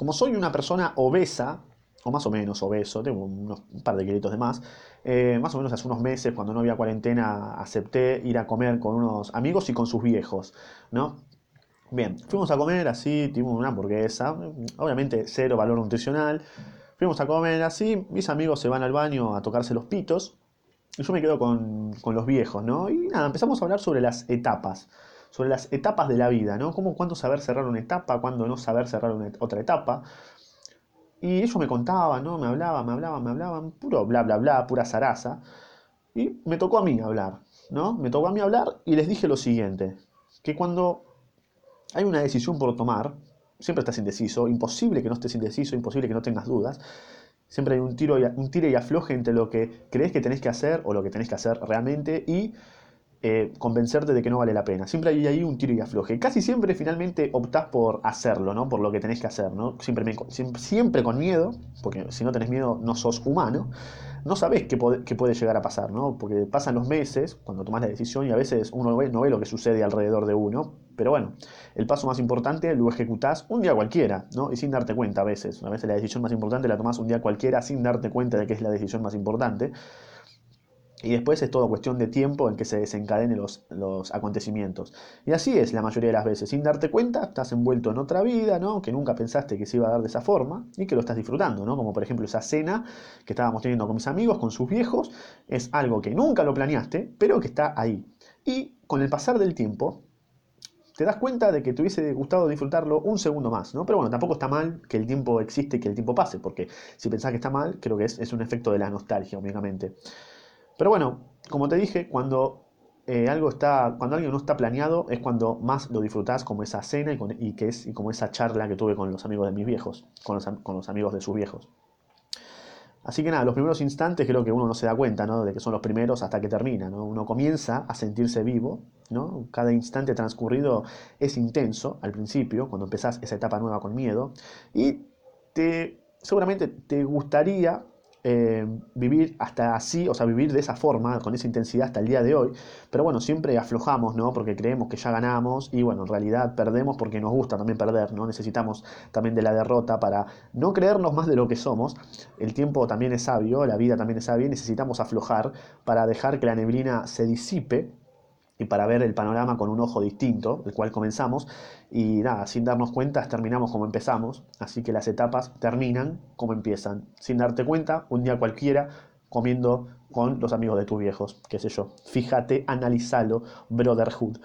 como soy una persona obesa, o más o menos obeso, tengo unos, un par de kilitos de más, eh, más o menos hace unos meses, cuando no había cuarentena, acepté ir a comer con unos amigos y con sus viejos, ¿no? Bien, fuimos a comer así, tuvimos una hamburguesa, obviamente cero valor nutricional. Fuimos a comer así, mis amigos se van al baño a tocarse los pitos y yo me quedo con, los viejos, ¿no? Y nada, empezamos a hablar sobre las etapas, sobre las etapas de la vida, ¿no? Cómo, cuándo saber cerrar una etapa, cuándo no saber cerrar otra etapa. Y ellos me contaban, ¿no? Me hablaban, me hablaban, me hablaban, puro bla, bla, bla, pura zaraza. Y me tocó a mí hablar, ¿no? Me tocó a mí hablar y les dije lo siguiente, que cuando hay una decisión por tomar, siempre estás indeciso, imposible que no estés indeciso, imposible que no tengas dudas. Siempre hay un, tiro y, un tire y afloje entre lo que crees que tenés que hacer o lo que tenés que hacer realmente y eh, convencerte de que no vale la pena. Siempre hay ahí un tiro y afloje. Casi siempre finalmente optás por hacerlo, ¿no? Por lo que tenés que hacer, ¿no? Siempre, siempre, con miedo, porque si no tenés miedo no sos humano no sabés qué, puede llegar a pasar, ¿no? Porque pasan los meses cuando tomas la decisión y a veces uno no ve lo que sucede alrededor de uno. Pero bueno, el paso más importante lo ejecutás un día cualquiera, ¿no? Y sin darte cuenta a veces. A veces la decisión más importante la tomás un día cualquiera sin darte cuenta de que es la decisión más importante. Y después es todo cuestión de tiempo en que se desencadenen los, los, acontecimientos. Y así es la mayoría de las veces. Sin darte cuenta, estás envuelto en otra vida, ¿no? Que nunca pensaste que se iba a dar de esa forma y que lo estás disfrutando, ¿no? Como por ejemplo esa cena que estábamos teniendo con mis amigos, con sus viejos. Es algo que nunca lo planeaste, pero que está ahí. Y con el pasar del tiempo, te das cuenta de que te hubiese gustado disfrutarlo un segundo más, ¿no? Pero bueno, tampoco está mal que el tiempo existe y que el tiempo pase, porque si pensás que está mal, creo que es, es un efecto de la nostalgia, obviamente. Pero bueno, como te dije, cuando eh, algo está, cuando algo no está planeado, es cuando más lo disfrutás, como esa cena y, que es, y como esa charla que tuve con los amigos de mis viejos, con los, amigos de sus viejos. Así que nada, los primeros instantes creo que uno no se da cuenta, ¿no? De que son los primeros hasta que termina, ¿no? Uno comienza a sentirse vivo, ¿no? Cada instante transcurrido es intenso al principio, cuando empezás esa etapa nueva con miedo, y te, seguramente te gustaría eh, vivir hasta así, o sea, vivir de esa forma, con esa intensidad hasta el día de hoy. Pero bueno, siempre aflojamos, ¿no? Porque creemos que ya ganamos y bueno, en realidad perdemos porque nos gusta también perder, ¿no? Necesitamos también de la derrota para no creernos más de lo que somos. El tiempo también es sabio, la vida también es sabia y necesitamos aflojar para dejar que la neblina se disipe y para ver el panorama con un ojo distinto, el cual comenzamos, y nada, sin darnos cuenta terminamos como empezamos, así que las etapas terminan como empiezan, sin darte cuenta, un día cualquiera, comiendo con los amigos de tus viejos, qué sé yo, fíjate, analízalo, brotherhood.